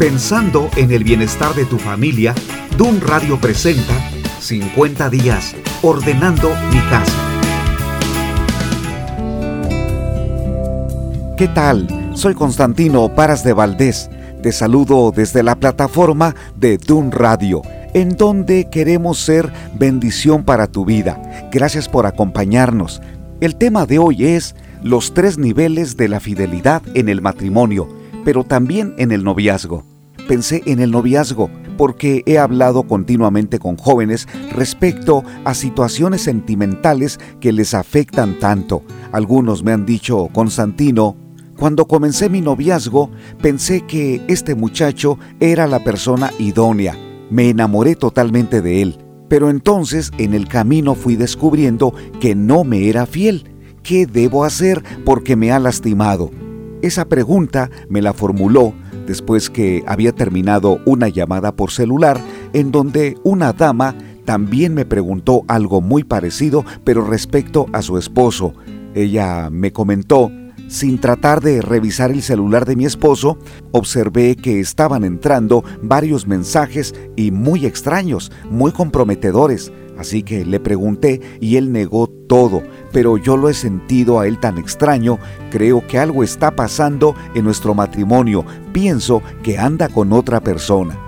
Pensando en el bienestar de tu familia, DUN Radio presenta 50 días ordenando mi casa. ¿Qué tal? Soy Constantino Paras de Valdés. Te saludo desde la plataforma de DUN Radio, en donde queremos ser bendición para tu vida. Gracias por acompañarnos. El tema de hoy es los tres niveles de la fidelidad en el matrimonio, pero también en el noviazgo. Pensé en el noviazgo porque he hablado continuamente con jóvenes respecto a situaciones sentimentales que les afectan tanto. Algunos me han dicho, Constantino, cuando comencé mi noviazgo pensé que este muchacho era la persona idónea. Me enamoré totalmente de él. Pero entonces en el camino fui descubriendo que no me era fiel ¿Qué debo hacer porque me ha lastimado? Esa pregunta me la formuló después que había terminado una llamada por celular en donde una dama también me preguntó algo muy parecido, pero respecto a su esposo. Ella me comentó, sin tratar de revisar el celular de mi esposo, observé que estaban entrando varios mensajes y muy extraños, muy comprometedores. Así que le pregunté y él negó todo, pero yo lo he sentido a él tan extraño, creo que algo está pasando en nuestro matrimonio, pienso que anda con otra persona.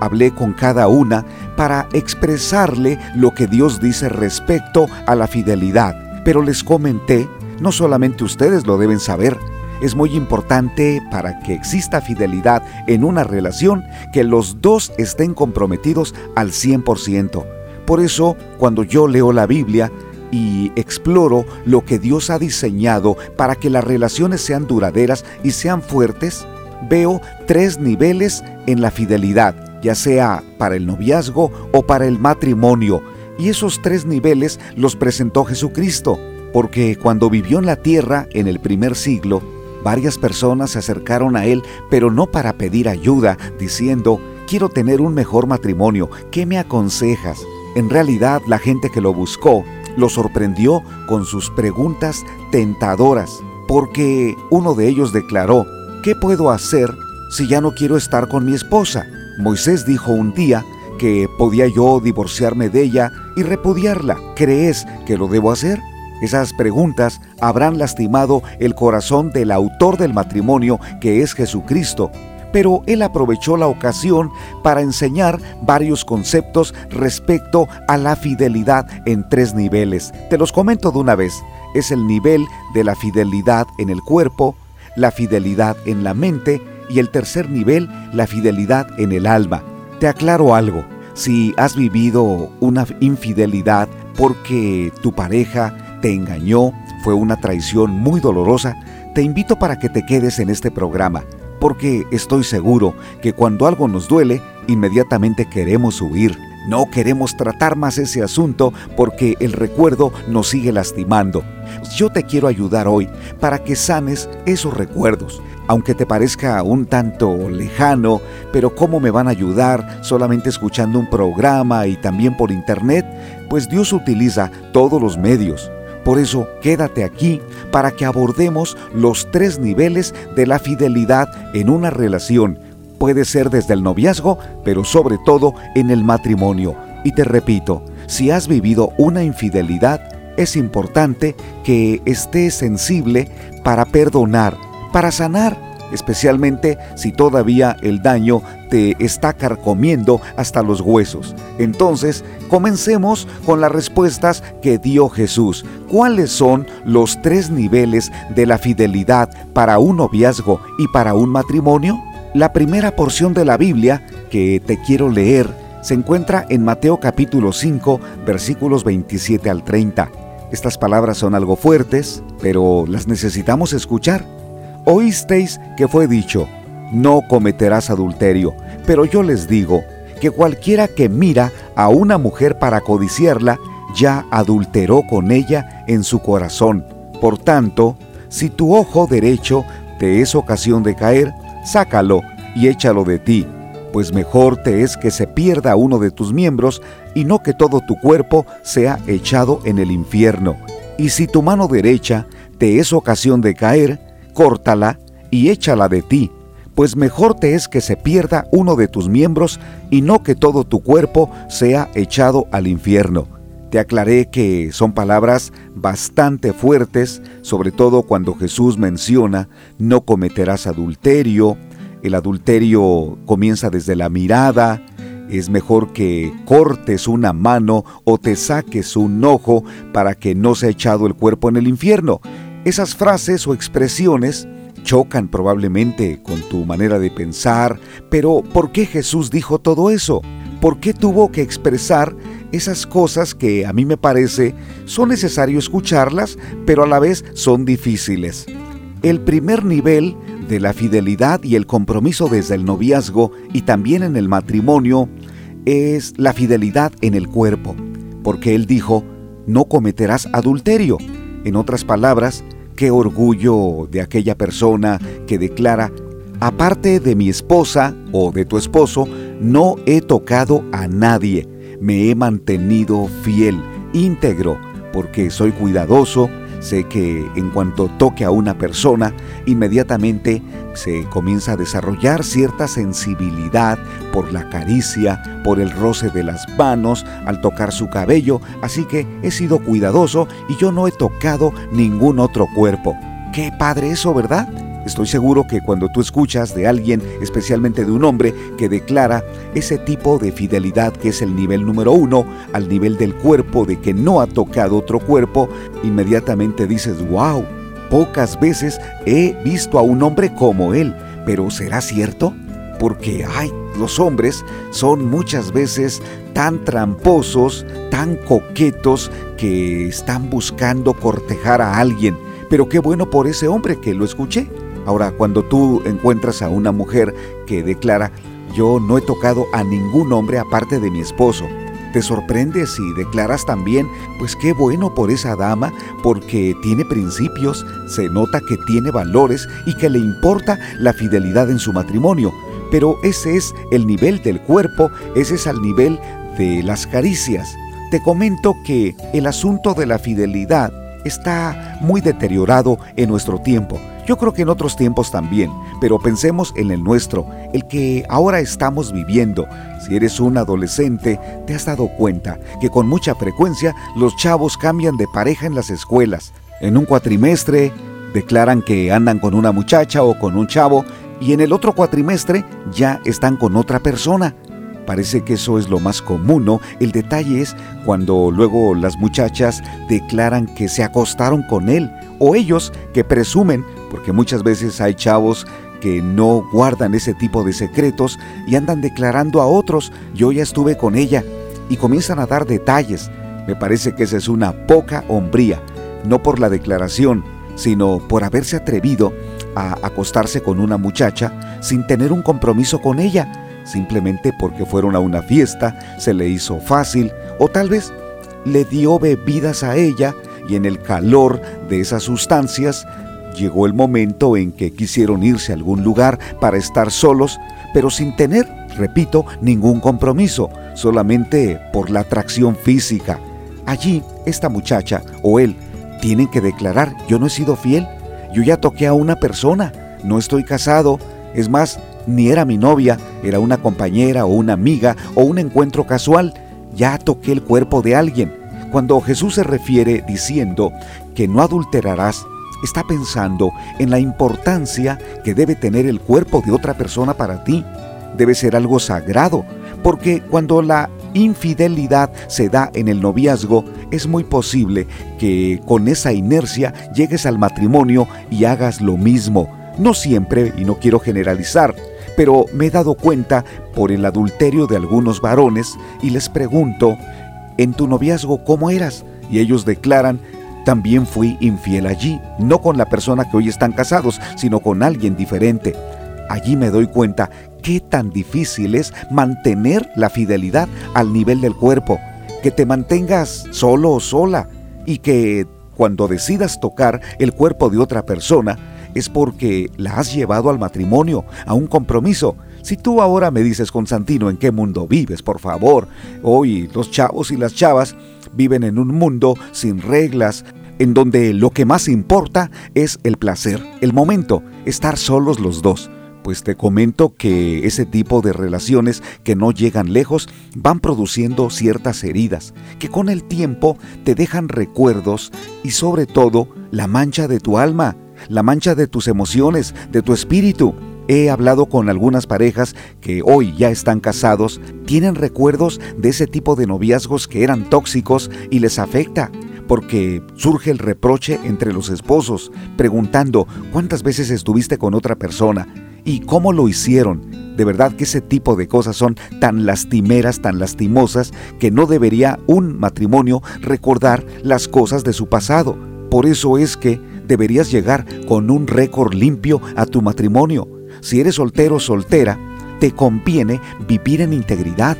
Hablé con cada una para expresarle lo que Dios dice respecto a la fidelidad, pero les comenté, no solamente ustedes lo deben saber, es muy importante para que exista fidelidad en una relación que los dos estén comprometidos al 100%. Por eso, cuando yo leo la Biblia y exploro lo que Dios ha diseñado para que las relaciones sean duraderas y sean fuertes, veo tres niveles en la fidelidad, ya sea para el noviazgo o para el matrimonio. Y esos tres niveles los presentó Jesucristo, porque cuando vivió en la tierra en el primer siglo, varias personas se acercaron a Él, pero no para pedir ayuda, diciendo, quiero tener un mejor matrimonio, ¿qué me aconsejas? En realidad la gente que lo buscó lo sorprendió con sus preguntas tentadoras, porque uno de ellos declaró, ¿qué puedo hacer si ya no quiero estar con mi esposa? Moisés dijo un día que podía yo divorciarme de ella y repudiarla. ¿Crees que lo debo hacer? Esas preguntas habrán lastimado el corazón del autor del matrimonio, que es Jesucristo, pero él aprovechó la ocasión para enseñar varios conceptos respecto a la fidelidad en tres niveles. Te los comento de una vez. Es el nivel de la fidelidad en el cuerpo, la fidelidad en la mente y el tercer nivel, la fidelidad en el alma. Te aclaro algo. Si has vivido una infidelidad porque tu pareja te engañó, fue una traición muy dolorosa, te invito para que te quedes en este programa porque estoy seguro que cuando algo nos duele, inmediatamente queremos huir. No queremos tratar más ese asunto porque el recuerdo nos sigue lastimando. Yo te quiero ayudar hoy para que sanes esos recuerdos. Aunque te parezca un tanto lejano, pero ¿cómo me van a ayudar solamente escuchando un programa y también por internet? Pues Dios utiliza todos los medios. Por eso quédate aquí para que abordemos los tres niveles de la fidelidad en una relación. Puede ser desde el noviazgo, pero sobre todo en el matrimonio. Y te repito, si has vivido una infidelidad, es importante que estés sensible para perdonar, para sanar especialmente si todavía el daño te está carcomiendo hasta los huesos. Entonces, comencemos con las respuestas que dio Jesús. ¿Cuáles son los tres niveles de la fidelidad para un noviazgo y para un matrimonio? La primera porción de la Biblia que te quiero leer se encuentra en Mateo capítulo 5 versículos 27 al 30. Estas palabras son algo fuertes, pero las necesitamos escuchar Oísteis que fue dicho, no cometerás adulterio, pero yo les digo que cualquiera que mira a una mujer para codiciarla, ya adulteró con ella en su corazón. Por tanto, si tu ojo derecho te es ocasión de caer, sácalo y échalo de ti, pues mejor te es que se pierda uno de tus miembros y no que todo tu cuerpo sea echado en el infierno. Y si tu mano derecha te es ocasión de caer, córtala y échala de ti, pues mejor te es que se pierda uno de tus miembros y no que todo tu cuerpo sea echado al infierno. Te aclaré que son palabras bastante fuertes, sobre todo cuando Jesús menciona no cometerás adulterio. El adulterio comienza desde la mirada, es mejor que cortes una mano o te saques un ojo para que no sea echado el cuerpo en el infierno. Esas frases o expresiones chocan probablemente con tu manera de pensar, pero ¿por qué Jesús dijo todo eso? ¿Por qué tuvo que expresar esas cosas que a mí me parece son necesario escucharlas, pero a la vez son difíciles? El primer nivel de la fidelidad y el compromiso desde el noviazgo y también en el matrimonio es la fidelidad en el cuerpo, porque Él dijo, no cometerás adulterio. En otras palabras, qué orgullo de aquella persona que declara, aparte de mi esposa o de tu esposo, no he tocado a nadie, me he mantenido fiel, íntegro, porque soy cuidadoso, sé que en cuanto toque a una persona, inmediatamente se comienza a desarrollar cierta sensibilidad por la caricia, por el roce de las manos, al tocar su cabello, así que he sido cuidadoso y yo no he tocado ningún otro cuerpo. Qué padre eso, ¿verdad? Estoy seguro que cuando tú escuchas de alguien, especialmente de un hombre, que declara ese tipo de fidelidad que es el nivel número uno, al nivel del cuerpo, de que no ha tocado otro cuerpo, inmediatamente dices, wow, Pocas veces he visto a un hombre como él, pero ¿será cierto? Porque, ay, los hombres son muchas veces tan tramposos, tan coquetos, que están buscando cortejar a alguien. Pero qué bueno por ese hombre que lo escuché. Ahora, cuando tú encuentras a una mujer que declara, yo no he tocado a ningún hombre aparte de mi esposo, te sorprendes y declaras también, pues qué bueno por esa dama, porque tiene principios, se nota que tiene valores y que le importa la fidelidad en su matrimonio. Pero ese es el nivel del cuerpo, ese es al nivel de las caricias. Te comento que el asunto de la fidelidad está muy deteriorado en nuestro tiempo. Yo creo que en otros tiempos también, pero pensemos en el nuestro, el que ahora estamos viviendo. Si eres un adolescente, te has dado cuenta que con mucha frecuencia los chavos cambian de pareja en las escuelas. En un cuatrimestre declaran que andan con una muchacha o con un chavo y en el otro cuatrimestre ya están con otra persona. Parece que eso es lo más común, ¿no? El detalle es cuando luego las muchachas declaran que se acostaron con él o ellos que presumen, porque muchas veces hay chavos que no guardan ese tipo de secretos y andan declarando a otros, yo ya estuve con ella, y comienzan a dar detalles. Me parece que esa es una poca hombría, no por la declaración, sino por haberse atrevido a acostarse con una muchacha sin tener un compromiso con ella, simplemente porque fueron a una fiesta, se le hizo fácil o tal vez le dio bebidas a ella y en el calor de esas sustancias Llegó el momento en que quisieron irse a algún lugar para estar solos, pero sin tener, repito, ningún compromiso, solamente por la atracción física. Allí, esta muchacha o él tienen que declarar, yo no he sido fiel, yo ya toqué a una persona, no estoy casado, es más, ni era mi novia, era una compañera o una amiga o un encuentro casual, ya toqué el cuerpo de alguien. Cuando Jesús se refiere diciendo que no adulterarás, está pensando en la importancia que debe tener el cuerpo de otra persona para ti. Debe ser algo sagrado, porque cuando la infidelidad se da en el noviazgo, es muy posible que con esa inercia llegues al matrimonio y hagas lo mismo. No siempre, y no quiero generalizar, pero me he dado cuenta por el adulterio de algunos varones y les pregunto, ¿en tu noviazgo cómo eras? Y ellos declaran también fui infiel allí, no con la persona que hoy están casados, sino con alguien diferente. Allí me doy cuenta qué tan difícil es mantener la fidelidad al nivel del cuerpo, que te mantengas solo o sola y que cuando decidas tocar el cuerpo de otra persona es porque la has llevado al matrimonio, a un compromiso. Si tú ahora me dices, Constantino, ¿en qué mundo vives? Por favor, hoy los chavos y las chavas viven en un mundo sin reglas, en donde lo que más importa es el placer, el momento, estar solos los dos. Pues te comento que ese tipo de relaciones que no llegan lejos van produciendo ciertas heridas que con el tiempo te dejan recuerdos y sobre todo la mancha de tu alma, la mancha de tus emociones, de tu espíritu. He hablado con algunas parejas que hoy ya están casados, tienen recuerdos de ese tipo de noviazgos que eran tóxicos y les afecta porque surge el reproche entre los esposos, preguntando cuántas veces estuviste con otra persona y cómo lo hicieron. De verdad que ese tipo de cosas son tan lastimeras, tan lastimosas, que no debería un matrimonio recordar las cosas de su pasado. Por eso es que deberías llegar con un récord limpio a tu matrimonio. Si eres soltero o soltera, te conviene vivir en integridad,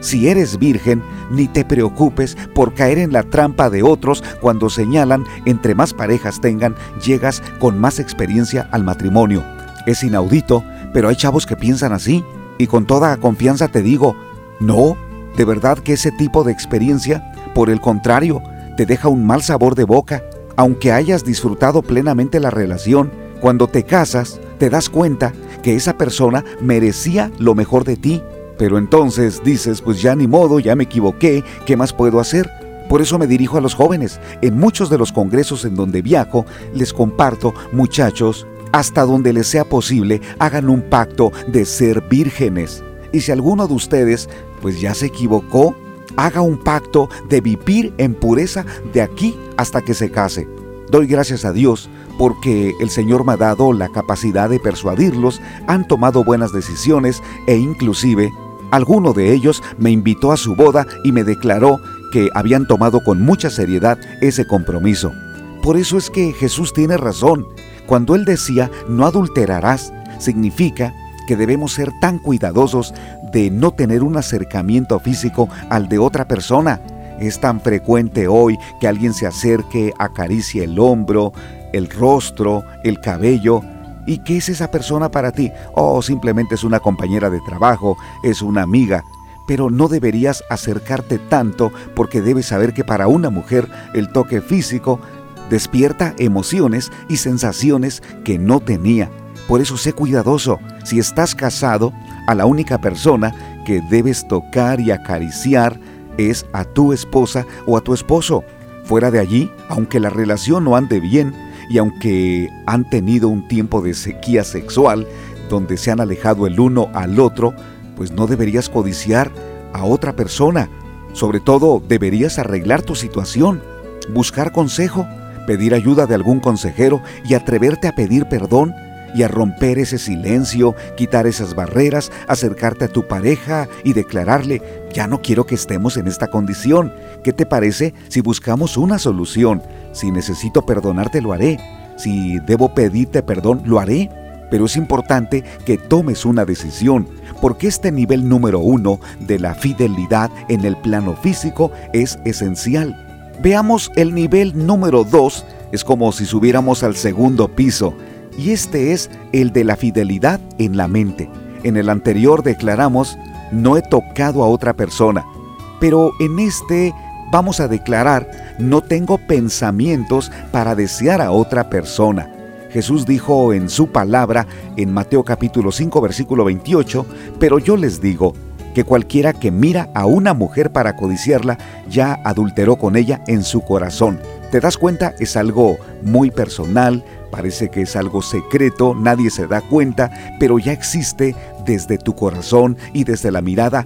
si eres virgen, ni te preocupes por caer en la trampa de otros cuando señalan entre más parejas tengan, llegas con más experiencia al matrimonio. Es inaudito, pero hay chavos que piensan así, y con toda confianza te digo, no, de verdad que ese tipo de experiencia, por el contrario, te deja un mal sabor de boca, aunque hayas disfrutado plenamente la relación, cuando te casas, te das cuenta que esa persona merecía lo mejor de ti pero entonces dices, pues ya ni modo, ya me equivoqué, ¿qué más puedo hacer? Por eso me dirijo a los jóvenes. En muchos de los congresos en donde viajo, les comparto, muchachos, hasta donde les sea posible, hagan un pacto de ser vírgenes. Y si alguno de ustedes, pues ya se equivocó, haga un pacto de vivir en pureza de aquí hasta que se case. Doy gracias a Dios porque el Señor me ha dado la capacidad de persuadirlos, han tomado buenas decisiones e inclusive Alguno de ellos me invitó a su boda y me declaró que habían tomado con mucha seriedad ese compromiso. Por eso es que Jesús tiene razón. Cuando Él decía, no adulterarás, significa que debemos ser tan cuidadosos de no tener un acercamiento físico al de otra persona. Es tan frecuente hoy que alguien se acerque, acaricie el hombro, el rostro, el cabello, ¿Y qué es esa persona para ti? Oh, simplemente es una compañera de trabajo, es una amiga. Pero no deberías acercarte tanto porque debes saber que para una mujer el toque físico despierta emociones y sensaciones que no tenía. Por eso sé cuidadoso. Si estás casado, a la única persona que debes tocar y acariciar es a tu esposa o a tu esposo. Fuera de allí, aunque la relación no ande bien, y aunque han tenido un tiempo de sequía sexual, donde se han alejado el uno al otro, pues no deberías codiciar a otra persona. Sobre todo, deberías arreglar tu situación, buscar consejo, pedir ayuda de algún consejero y atreverte a pedir perdón y a romper ese silencio, quitar esas barreras, acercarte a tu pareja y declararle, ya no quiero que estemos en esta condición. ¿Qué te parece si buscamos una solución? Si necesito perdonarte, lo haré. Si debo pedirte perdón, lo haré. Pero es importante que tomes una decisión, porque este nivel número uno de la fidelidad en el plano físico es esencial. Veamos el nivel número dos, es como si subiéramos al segundo piso, y este es el de la fidelidad en la mente. En el anterior declaramos, no he tocado a otra persona, pero en este vamos a declarar, no tengo pensamientos para desear a otra persona. Jesús dijo en su palabra en Mateo capítulo 5 versículo 28, pero yo les digo que cualquiera que mira a una mujer para codiciarla ya adulteró con ella en su corazón. ¿Te das cuenta? Es algo muy personal, parece que es algo secreto, nadie se da cuenta, pero ya existe desde tu corazón y desde la mirada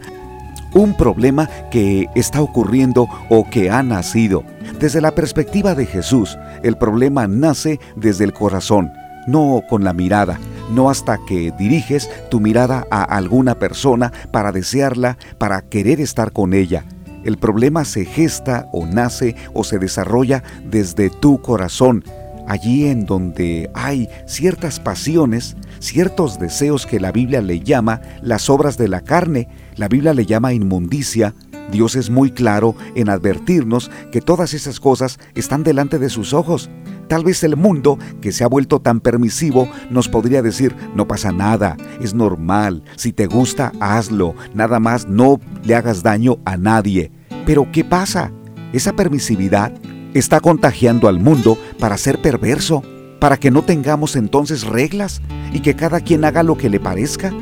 un problema que está ocurriendo o que ha nacido. Desde la perspectiva de Jesús, el problema nace desde el corazón, no con la mirada, no hasta que diriges tu mirada a alguna persona para desearla, para querer estar con ella. El problema se gesta o nace o se desarrolla desde tu corazón, allí en donde hay ciertas pasiones, ciertos deseos que la Biblia le llama las obras de la carne, la Biblia le llama inmundicia. Dios es muy claro en advertirnos que todas esas cosas están delante de sus ojos. Tal vez el mundo, que se ha vuelto tan permisivo, nos podría decir, no pasa nada, es normal, si te gusta, hazlo, nada más no le hagas daño a nadie. Pero ¿qué pasa? Esa permisividad está contagiando al mundo para ser perverso. para que no tengamos entonces reglas y que cada quien haga lo que le parezca?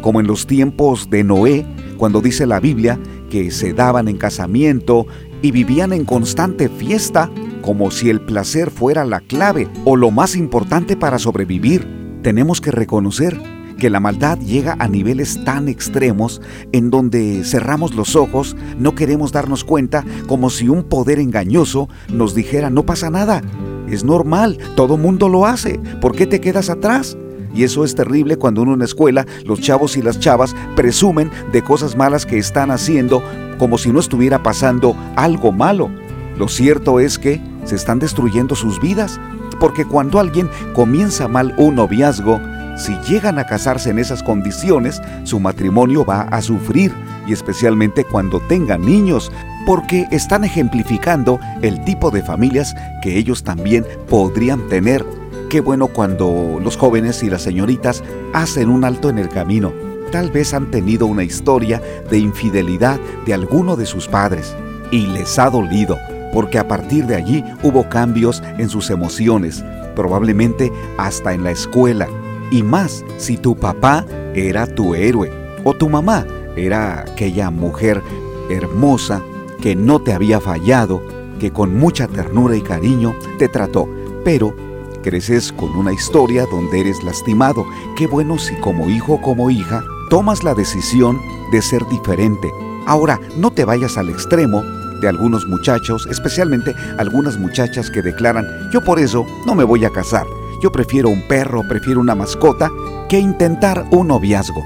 Como en los tiempos de Noé, cuando dice la Biblia que se daban en casamiento y vivían en constante fiesta, como si el placer fuera la clave o lo más importante para sobrevivir. Tenemos que reconocer que la maldad llega a niveles tan extremos en donde cerramos los ojos, no queremos darnos cuenta, como si un poder engañoso nos dijera no pasa nada, es normal, todo mundo lo hace, ¿por qué te quedas atrás? Y eso es terrible cuando uno en la escuela, los chavos y las chavas presumen de cosas malas que están haciendo como si no estuviera pasando algo malo. Lo cierto es que se están destruyendo sus vidas, porque cuando alguien comienza mal un noviazgo, si llegan a casarse en esas condiciones, su matrimonio va a sufrir, y especialmente cuando tengan niños, porque están ejemplificando el tipo de familias que ellos también podrían tener Qué bueno cuando los jóvenes y las señoritas hacen un alto en el camino. Tal vez han tenido una historia de infidelidad de alguno de sus padres y les ha dolido, porque a partir de allí hubo cambios en sus emociones, probablemente hasta en la escuela. Y más si tu papá era tu héroe o tu mamá era aquella mujer hermosa que no te había fallado, que con mucha ternura y cariño te trató, pero Creces con una historia donde eres lastimado. Qué bueno si como hijo o como hija tomas la decisión de ser diferente. Ahora, no te vayas al extremo de algunos muchachos, especialmente algunas muchachas que declaran, yo por eso no me voy a casar. Yo prefiero un perro, prefiero una mascota, que intentar un noviazgo.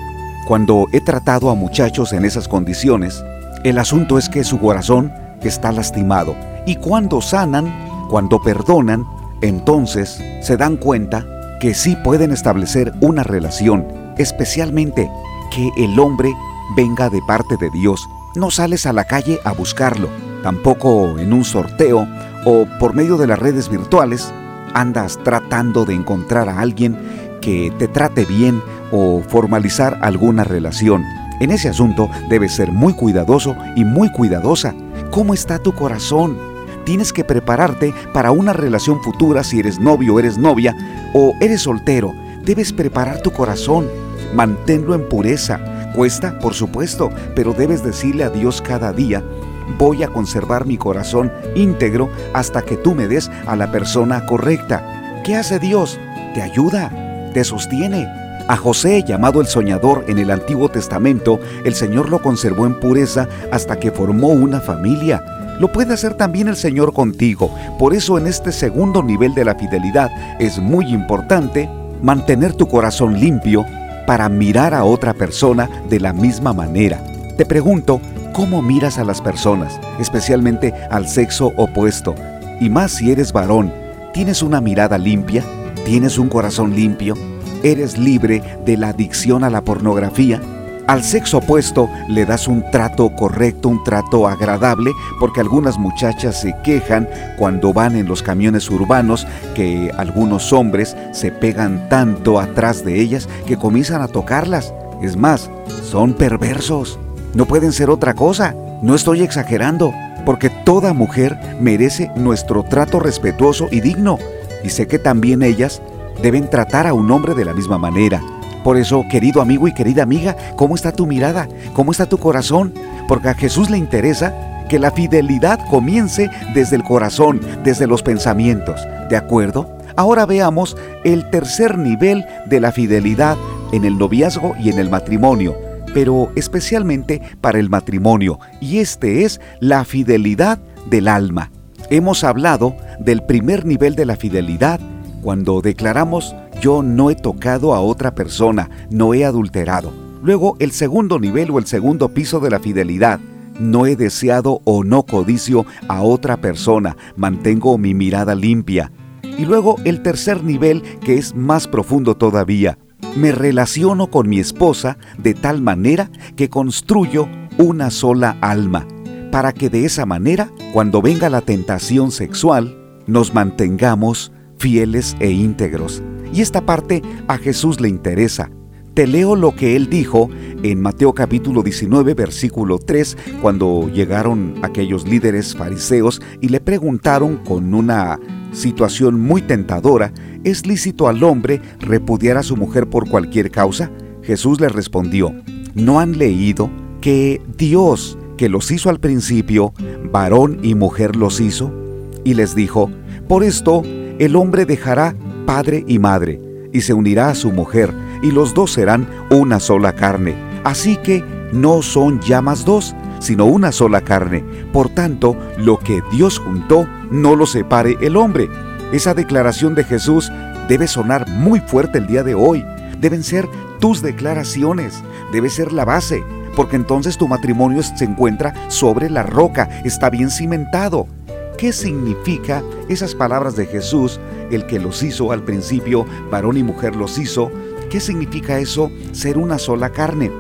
Cuando he tratado a muchachos en esas condiciones, el asunto es que su corazón está lastimado. Y cuando sanan, cuando perdonan, entonces se dan cuenta que sí pueden establecer una relación, especialmente que el hombre venga de parte de Dios. No sales a la calle a buscarlo, tampoco en un sorteo o por medio de las redes virtuales andas tratando de encontrar a alguien que te trate bien o formalizar alguna relación. En ese asunto debes ser muy cuidadoso y muy cuidadosa. ¿Cómo está tu corazón? tienes que prepararte para una relación futura si eres novio eres novia o eres soltero. Debes preparar tu corazón, manténlo en pureza. Cuesta, por supuesto, pero debes decirle a Dios cada día, voy a conservar mi corazón íntegro hasta que tú me des a la persona correcta. ¿Qué hace Dios? Te ayuda, te sostiene. A José, llamado el soñador en el Antiguo Testamento, el Señor lo conservó en pureza hasta que formó una familia. Lo puede hacer también el Señor contigo. Por eso en este segundo nivel de la fidelidad es muy importante mantener tu corazón limpio para mirar a otra persona de la misma manera. Te pregunto, ¿cómo miras a las personas, especialmente al sexo opuesto? Y más si eres varón, ¿tienes una mirada limpia? ¿Tienes un corazón limpio? ¿Eres libre de la adicción a la pornografía? Al sexo opuesto le das un trato correcto, un trato agradable, porque algunas muchachas se quejan cuando van en los camiones urbanos que algunos hombres se pegan tanto atrás de ellas que comienzan a tocarlas. Es más, son perversos. No pueden ser otra cosa. No estoy exagerando, porque toda mujer merece nuestro trato respetuoso y digno. Y sé que también ellas deben tratar a un hombre de la misma manera. Por eso, querido amigo y querida amiga, ¿cómo está tu mirada? ¿Cómo está tu corazón? Porque a Jesús le interesa que la fidelidad comience desde el corazón, desde los pensamientos. ¿De acuerdo? Ahora veamos el tercer nivel de la fidelidad en el noviazgo y en el matrimonio, pero especialmente para el matrimonio, y este es la fidelidad del alma. Hemos hablado del primer nivel de la fidelidad cuando declaramos yo no he tocado a otra persona, no he adulterado. Luego el segundo nivel o el segundo piso de la fidelidad. No he deseado o no codicio a otra persona, mantengo mi mirada limpia. Y luego el tercer nivel que es más profundo todavía. Me relaciono con mi esposa de tal manera que construyo una sola alma, para que de esa manera, cuando venga la tentación sexual, nos mantengamos fieles e íntegros. Y esta parte a Jesús le interesa. Te leo lo que él dijo en Mateo capítulo 19, versículo 3, cuando llegaron aquellos líderes fariseos y le preguntaron con una situación muy tentadora, ¿es lícito al hombre repudiar a su mujer por cualquier causa? Jesús le respondió, ¿no han leído que Dios, que los hizo al principio, varón y mujer los hizo? Y les dijo, por esto el hombre dejará padre y madre, y se unirá a su mujer, y los dos serán una sola carne. Así que no son ya más dos, sino una sola carne. Por tanto, lo que Dios juntó, no lo separe el hombre. Esa declaración de Jesús debe sonar muy fuerte el día de hoy. Deben ser tus declaraciones, debe ser la base, porque entonces tu matrimonio se encuentra sobre la roca, está bien cimentado. ¿Qué significa esas palabras de Jesús, el que los hizo al principio, varón y mujer los hizo? ¿Qué significa eso, ser una sola carne?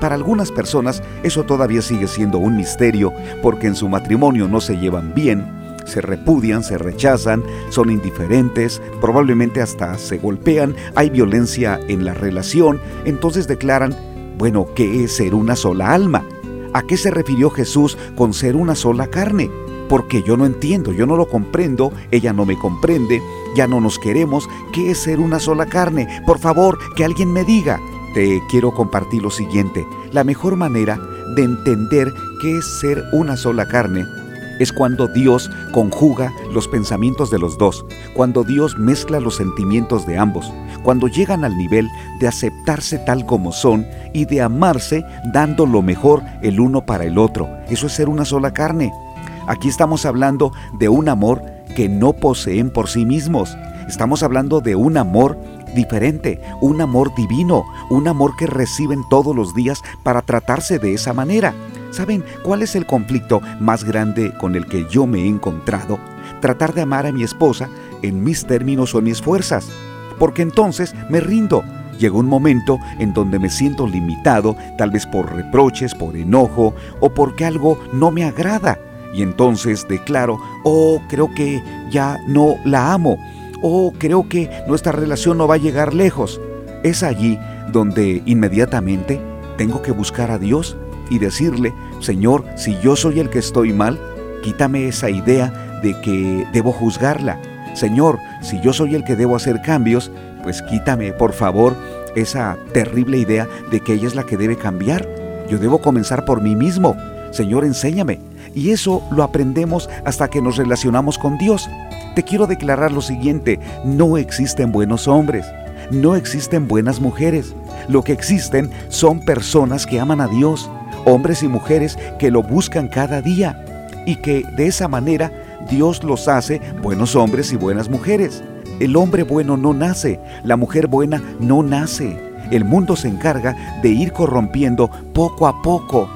Para algunas personas eso todavía sigue siendo un misterio porque en su matrimonio no se llevan bien, se repudian, se rechazan, son indiferentes, probablemente hasta se golpean, hay violencia en la relación, entonces declaran, bueno, ¿qué es ser una sola alma? ¿A qué se refirió Jesús con ser una sola carne? Porque yo no entiendo, yo no lo comprendo, ella no me comprende, ya no nos queremos, ¿qué es ser una sola carne? Por favor, que alguien me diga. Te quiero compartir lo siguiente, la mejor manera de entender qué es ser una sola carne es cuando Dios conjuga los pensamientos de los dos, cuando Dios mezcla los sentimientos de ambos, cuando llegan al nivel de aceptarse tal como son y de amarse dando lo mejor el uno para el otro. Eso es ser una sola carne. Aquí estamos hablando de un amor que no poseen por sí mismos. Estamos hablando de un amor diferente, un amor divino, un amor que reciben todos los días para tratarse de esa manera. ¿Saben cuál es el conflicto más grande con el que yo me he encontrado? Tratar de amar a mi esposa en mis términos o en mis fuerzas. Porque entonces me rindo. Llega un momento en donde me siento limitado, tal vez por reproches, por enojo o porque algo no me agrada. Y entonces declaro, oh, creo que ya no la amo. Oh, creo que nuestra relación no va a llegar lejos. Es allí donde inmediatamente tengo que buscar a Dios y decirle, Señor, si yo soy el que estoy mal, quítame esa idea de que debo juzgarla. Señor, si yo soy el que debo hacer cambios, pues quítame, por favor, esa terrible idea de que ella es la que debe cambiar. Yo debo comenzar por mí mismo. Señor, enséñame. Y eso lo aprendemos hasta que nos relacionamos con Dios. Te quiero declarar lo siguiente, no existen buenos hombres, no existen buenas mujeres. Lo que existen son personas que aman a Dios, hombres y mujeres que lo buscan cada día y que de esa manera Dios los hace buenos hombres y buenas mujeres. El hombre bueno no nace, la mujer buena no nace. El mundo se encarga de ir corrompiendo poco a poco.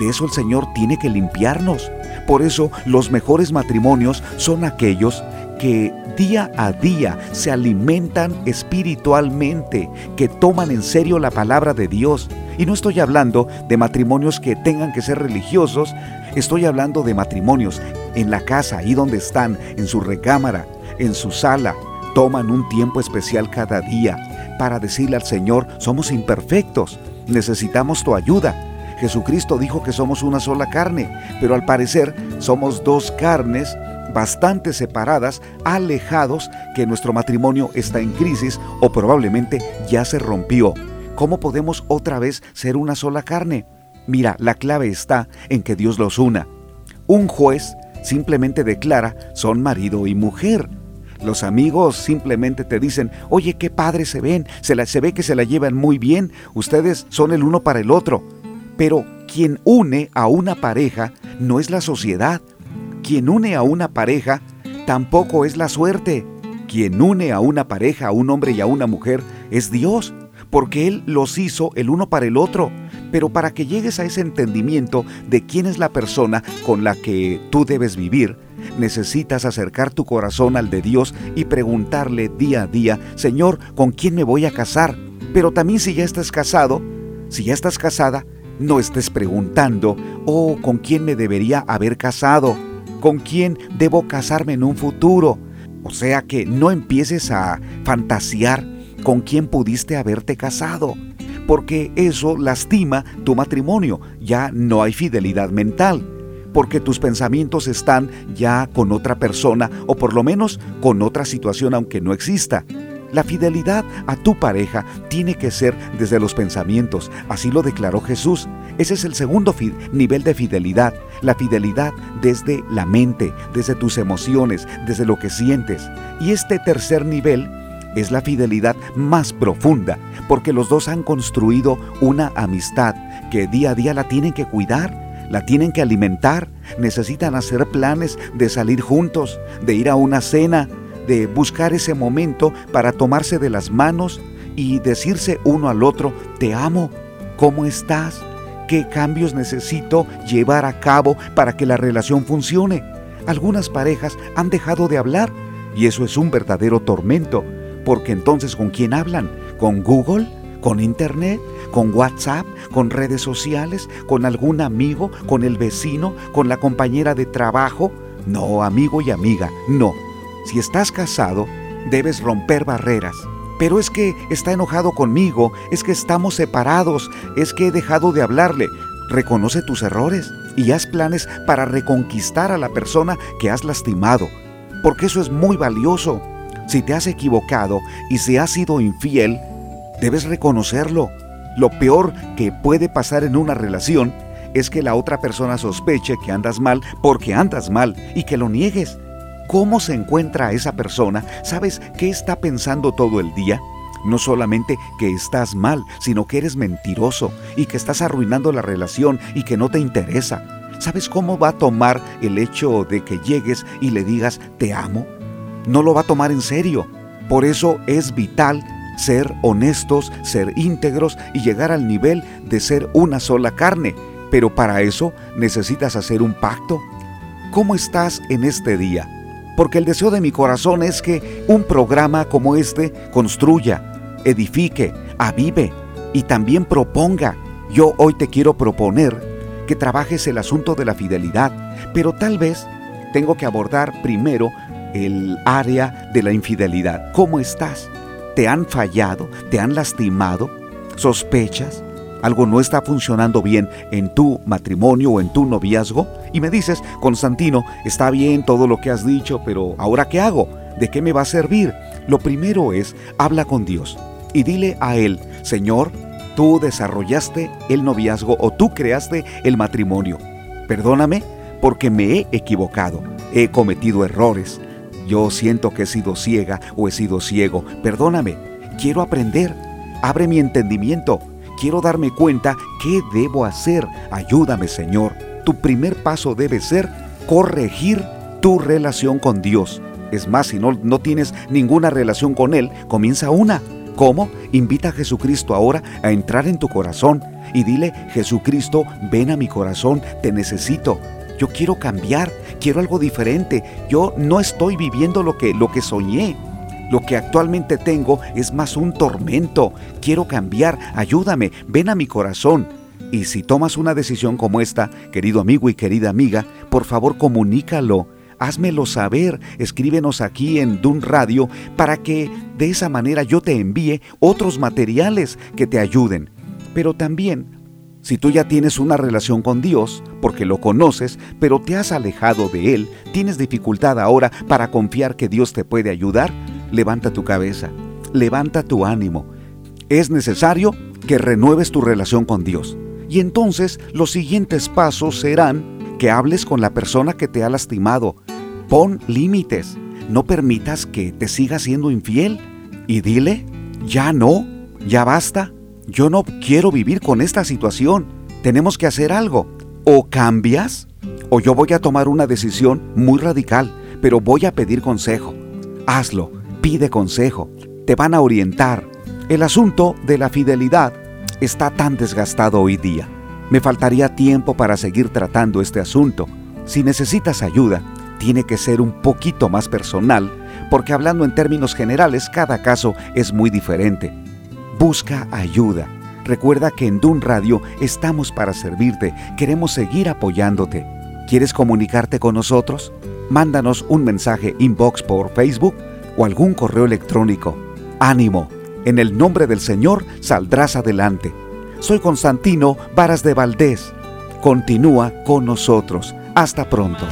De eso el Señor tiene que limpiarnos. Por eso los mejores matrimonios son aquellos que día a día se alimentan espiritualmente, que toman en serio la palabra de Dios. Y no estoy hablando de matrimonios que tengan que ser religiosos, estoy hablando de matrimonios en la casa, ahí donde están, en su recámara, en su sala, toman un tiempo especial cada día para decirle al Señor, somos imperfectos, necesitamos tu ayuda. Jesucristo dijo que somos una sola carne, pero al parecer somos dos carnes bastante separadas, alejados, que nuestro matrimonio está en crisis o probablemente ya se rompió. ¿Cómo podemos otra vez ser una sola carne? Mira, la clave está en que Dios los una. Un juez simplemente declara son marido y mujer. Los amigos simplemente te dicen, oye, qué padre se ven, se, se ve que se la llevan muy bien, ustedes son el uno para el otro. Pero quien une a una pareja no es la sociedad, quien une a una pareja tampoco es la suerte. Quien une a una pareja, a un hombre y a una mujer, es Dios, porque Él los hizo el uno para el otro. Pero para que llegues a ese entendimiento de quién es la persona con la que tú debes vivir, necesitas acercar tu corazón al de Dios y preguntarle día a día, Señor, ¿con quién me voy a casar? Pero también si ya estás casado, si ya estás casada, no estés preguntando, oh, ¿con quién me debería haber casado? Con quién debo casarme en un futuro. O sea que no empieces a fantasear con quién pudiste haberte casado, porque eso lastima tu matrimonio, ya no hay fidelidad mental, porque tus pensamientos están ya con otra persona o por lo menos con otra situación aunque no exista. La fidelidad a tu pareja tiene que ser desde los pensamientos, así lo declaró Jesús. Ese es el segundo nivel de fidelidad, la fidelidad desde la mente, desde tus emociones, desde lo que sientes. Y este tercer nivel es la fidelidad más profunda, porque los dos han construido una amistad que día a día la tienen que cuidar, la tienen que alimentar, necesitan hacer planes de salir juntos, de ir a una cena, de buscar ese momento para tomarse de las manos y decirse uno al otro, te amo, ¿cómo estás? ¿Qué cambios necesito llevar a cabo para que la relación funcione? Algunas parejas han dejado de hablar y eso es un verdadero tormento, porque entonces ¿con quién hablan? ¿Con Google? ¿Con Internet? ¿Con WhatsApp? ¿Con redes sociales? ¿Con algún amigo? ¿Con el vecino? ¿Con la compañera de trabajo? No, amigo y amiga, no. Si estás casado, debes romper barreras. Pero es que está enojado conmigo, es que estamos separados, es que he dejado de hablarle. Reconoce tus errores y haz planes para reconquistar a la persona que has lastimado, porque eso es muy valioso. Si te has equivocado y si has sido infiel, debes reconocerlo. Lo peor que puede pasar en una relación es que la otra persona sospeche que andas mal porque andas mal y que lo niegues cómo se encuentra esa persona, ¿sabes qué está pensando todo el día? No solamente que estás mal, sino que eres mentiroso y que estás arruinando la relación y que no te interesa. ¿Sabes cómo va a tomar el hecho de que llegues y le digas te amo? No lo va a tomar en serio. Por eso es vital ser honestos, ser íntegros y llegar al nivel de ser una sola carne. Pero para eso necesitas hacer un pacto. ¿Cómo estás en este día? Porque el deseo de mi corazón es que un programa como este construya, edifique, avive y también proponga. Yo hoy te quiero proponer que trabajes el asunto de la fidelidad, pero tal vez tengo que abordar primero el área de la infidelidad. ¿Cómo estás? ¿Te han fallado? ¿Te han lastimado? ¿Sospechas? Algo no está funcionando bien en tu matrimonio o en tu noviazgo y me dices, Constantino, está bien todo lo que has dicho, pero ¿ahora qué hago? ¿De qué me va a servir? Lo primero es, habla con Dios y dile a Él, Señor, tú desarrollaste el noviazgo o tú creaste el matrimonio. Perdóname porque me he equivocado, he cometido errores. Yo siento que he sido ciega o he sido ciego. Perdóname, quiero aprender. Abre mi entendimiento quiero darme cuenta qué debo hacer. Ayúdame, Señor. Tu primer paso debe ser corregir tu relación con Dios. Es más, si no, no tienes ninguna relación con Él, comienza una. ¿Cómo? Invita a Jesucristo ahora a entrar en tu corazón y dile, Jesucristo, ven a mi corazón, te necesito. Yo quiero cambiar, quiero algo diferente. Yo no estoy viviendo lo que, lo que soñé. Lo que actualmente tengo es más un tormento. Quiero cambiar. Ayúdame. Ven a mi corazón. Y si tomas una decisión como esta, querido amigo y querida amiga, por favor comunícalo. Házmelo saber, escríbenos aquí en Dun Radio para que de esa manera yo te envíe otros materiales que te ayuden. Pero también, si tú ya tienes una relación con Dios, porque lo conoces, pero te has alejado de Él, tienes dificultad ahora para confiar que Dios te puede ayudar, levanta tu cabeza, levanta tu ánimo. Es necesario que renueves tu relación con Dios. Y entonces los siguientes pasos serán que hables con la persona que te ha lastimado. Pon límites. No permitas que te siga siendo infiel. Y dile, ya no, ya basta. Yo no quiero vivir con esta situación. Tenemos que hacer algo. O cambias, o yo voy a tomar una decisión muy radical, pero voy a pedir consejo. Hazlo pide consejo, te van a orientar. El asunto de la fidelidad está tan desgastado hoy día. Me faltaría tiempo para seguir tratando este asunto. Si necesitas ayuda, tiene que ser un poquito más personal, porque hablando en términos generales, cada caso es muy diferente. Busca ayuda. Recuerda que en Dun Radio estamos para servirte, queremos seguir apoyándote. ¿Quieres comunicarte con nosotros? Mándanos un mensaje inbox por Facebook o algún correo electrónico. Ánimo, en el nombre del Señor saldrás adelante. Soy Constantino Varas de Valdés. Continúa con nosotros. Hasta pronto.